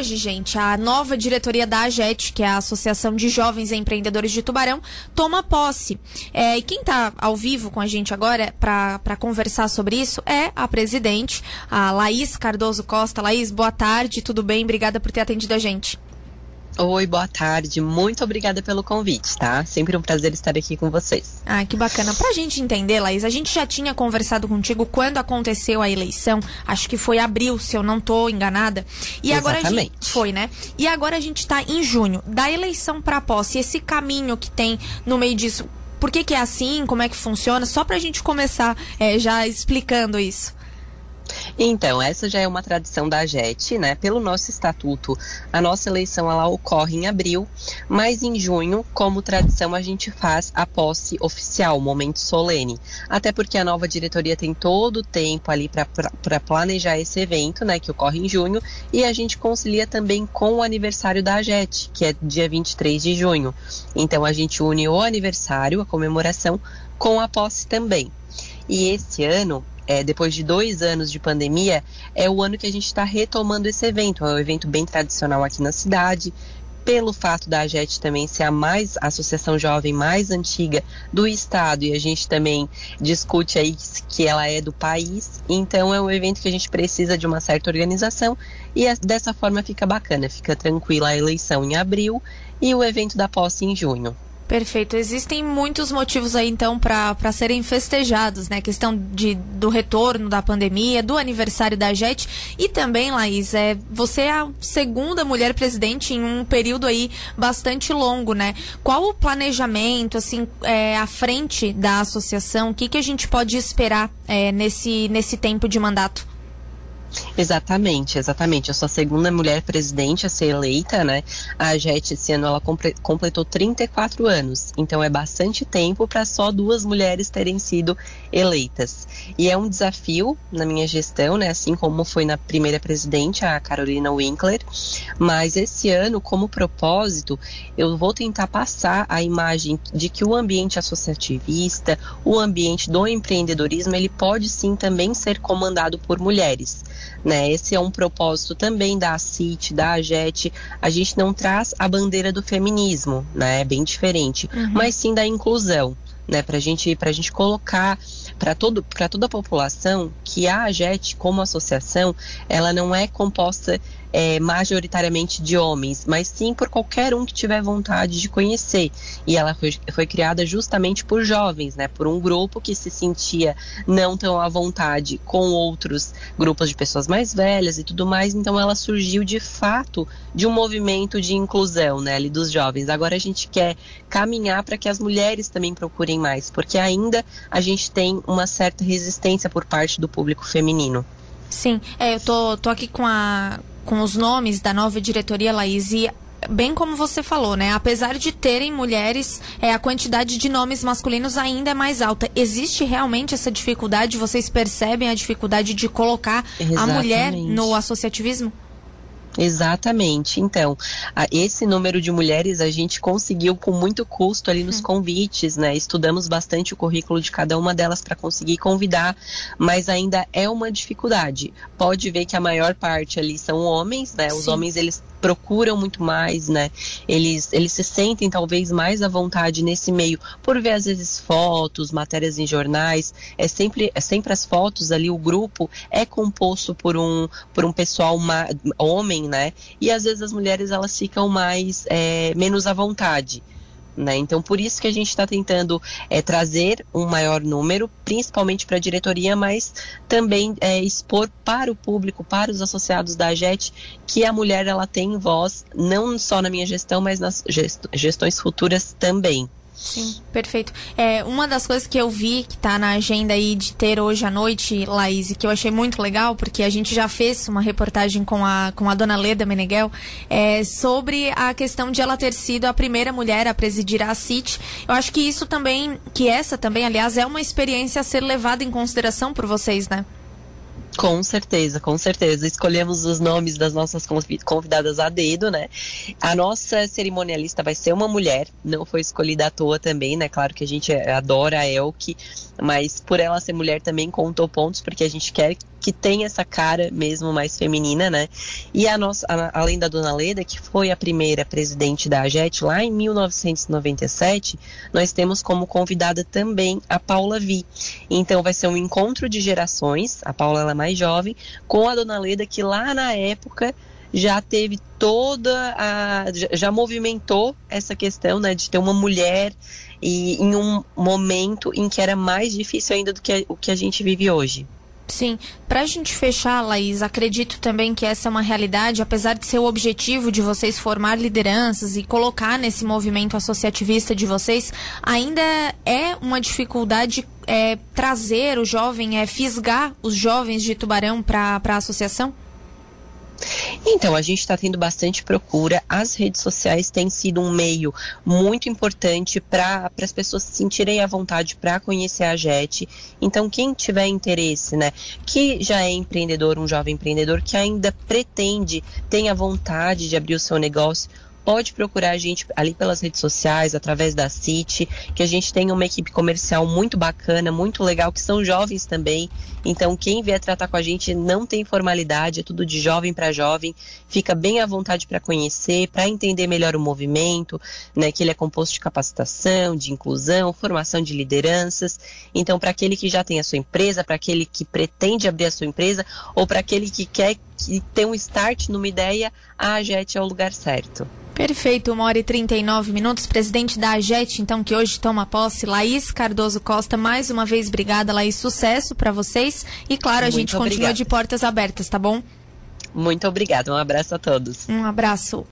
hoje, gente, a nova diretoria da AGET, que é a Associação de Jovens Empreendedores de Tubarão, toma posse. É, e quem está ao vivo com a gente agora para conversar sobre isso é a presidente, a Laís Cardoso Costa. Laís, boa tarde, tudo bem? Obrigada por ter atendido a gente. Oi, boa tarde. Muito obrigada pelo convite, tá? Sempre um prazer estar aqui com vocês. Ah, que bacana. Pra gente entender, Laís, a gente já tinha conversado contigo quando aconteceu a eleição. Acho que foi abril, se eu não tô enganada. E Exatamente. agora a gente foi, né? E agora a gente tá em junho, da eleição pra posse, esse caminho que tem no meio disso. Por que, que é assim? Como é que funciona? Só pra gente começar é, já explicando isso. Então, essa já é uma tradição da JET, né? Pelo nosso estatuto, a nossa eleição ela ocorre em abril, mas em junho, como tradição, a gente faz a posse oficial, o momento solene. Até porque a nova diretoria tem todo o tempo ali para planejar esse evento, né? Que ocorre em junho, e a gente concilia também com o aniversário da JET, que é dia 23 de junho. Então, a gente une o aniversário, a comemoração, com a posse também. E esse ano é, depois de dois anos de pandemia, é o ano que a gente está retomando esse evento. É um evento bem tradicional aqui na cidade. Pelo fato da AGET também ser a mais a associação jovem mais antiga do estado e a gente também discute aí que ela é do país, então é um evento que a gente precisa de uma certa organização e dessa forma fica bacana, fica tranquila a eleição em abril e o evento da posse em junho. Perfeito. Existem muitos motivos aí, então, para serem festejados, né? A questão de, do retorno da pandemia, do aniversário da JET e também, Laís, é, você é a segunda mulher presidente em um período aí bastante longo, né? Qual o planejamento, assim, é, à frente da associação? O que, que a gente pode esperar é, nesse, nesse tempo de mandato? Exatamente, exatamente. Eu sou a segunda mulher presidente a ser eleita, né? A JET esse ano ela completou 34 anos, então é bastante tempo para só duas mulheres terem sido eleitas. E é um desafio na minha gestão, né? Assim como foi na primeira presidente, a Carolina Winkler. Mas esse ano, como propósito, eu vou tentar passar a imagem de que o ambiente associativista, o ambiente do empreendedorismo, ele pode sim também ser comandado por mulheres. Né? Esse é um propósito também da CIT, da AGET. A gente não traz a bandeira do feminismo, né? É bem diferente, uhum. mas sim da inclusão, né? Para gente, a gente colocar para toda a população que a AGET, como associação, ela não é composta é, majoritariamente de homens, mas sim por qualquer um que tiver vontade de conhecer. E ela foi, foi criada justamente por jovens, né? Por um grupo que se sentia não tão à vontade com outros grupos de pessoas mais velhas e tudo mais. Então ela surgiu de fato de um movimento de inclusão, né? Ali dos jovens. Agora a gente quer caminhar para que as mulheres também procurem mais, porque ainda a gente tem uma certa resistência por parte do público feminino. Sim, é, eu tô, tô aqui com, a, com os nomes da nova diretoria, Laís, e bem como você falou, né? Apesar de terem mulheres, é, a quantidade de nomes masculinos ainda é mais alta. Existe realmente essa dificuldade? Vocês percebem a dificuldade de colocar Exatamente. a mulher no associativismo? Exatamente. Então, a, esse número de mulheres a gente conseguiu com muito custo ali nos uhum. convites, né? Estudamos bastante o currículo de cada uma delas para conseguir convidar, mas ainda é uma dificuldade. Pode ver que a maior parte ali são homens, né? Os Sim. homens eles procuram muito mais, né? Eles, eles se sentem talvez mais à vontade nesse meio por ver às vezes fotos, matérias em jornais. É sempre, é sempre as fotos ali, o grupo é composto por um, por um pessoal homem, né? E às vezes as mulheres elas ficam mais é, menos à vontade. Né? Então, por isso que a gente está tentando é, trazer um maior número, principalmente para a diretoria, mas também é, expor para o público, para os associados da AGET, que a mulher ela tem voz, não só na minha gestão, mas nas gestões futuras também. Sim, perfeito. É, uma das coisas que eu vi que está na agenda aí de ter hoje à noite, Laís, e que eu achei muito legal, porque a gente já fez uma reportagem com a, com a dona Leda Meneghel, é, sobre a questão de ela ter sido a primeira mulher a presidir a CIT. Eu acho que isso também, que essa também, aliás, é uma experiência a ser levada em consideração por vocês, né? Com certeza, com certeza. Escolhemos os nomes das nossas convidadas a dedo, né? A nossa cerimonialista vai ser uma mulher, não foi escolhida à toa também, né? Claro que a gente adora a Elke, mas por ela ser mulher também contou pontos, porque a gente quer que tem essa cara mesmo mais feminina, né? E a nossa, além da Dona Leda, que foi a primeira presidente da AGET lá em 1997, nós temos como convidada também a Paula Vi. Então vai ser um encontro de gerações, a Paula ela é mais jovem, com a Dona Leda que lá na época já teve toda a. já movimentou essa questão né, de ter uma mulher e em um momento em que era mais difícil ainda do que o que a gente vive hoje. Sim, para a gente fechar, Laís, acredito também que essa é uma realidade, apesar de ser o objetivo de vocês formar lideranças e colocar nesse movimento associativista de vocês, ainda é uma dificuldade é, trazer o jovem, é fisgar os jovens de Tubarão para a associação? Então, a gente está tendo bastante procura. As redes sociais têm sido um meio muito importante para as pessoas se sentirem à vontade para conhecer a JET. Então, quem tiver interesse, né, que já é empreendedor, um jovem empreendedor que ainda pretende, tem a vontade de abrir o seu negócio, pode procurar a gente ali pelas redes sociais, através da City, que a gente tem uma equipe comercial muito bacana, muito legal, que são jovens também. Então, quem vier tratar com a gente não tem formalidade, é tudo de jovem para jovem, fica bem à vontade para conhecer, para entender melhor o movimento, né, que ele é composto de capacitação, de inclusão, formação de lideranças. Então, para aquele que já tem a sua empresa, para aquele que pretende abrir a sua empresa, ou para aquele que quer que ter um start numa ideia, a AGET é o lugar certo. Perfeito, uma hora e 39 minutos. Presidente da AGET, então, que hoje toma posse, Laís Cardoso Costa. Mais uma vez, obrigada, Laís. Sucesso para vocês. E, claro, a Muito gente obrigada. continua de portas abertas, tá bom? Muito obrigada. Um abraço a todos. Um abraço.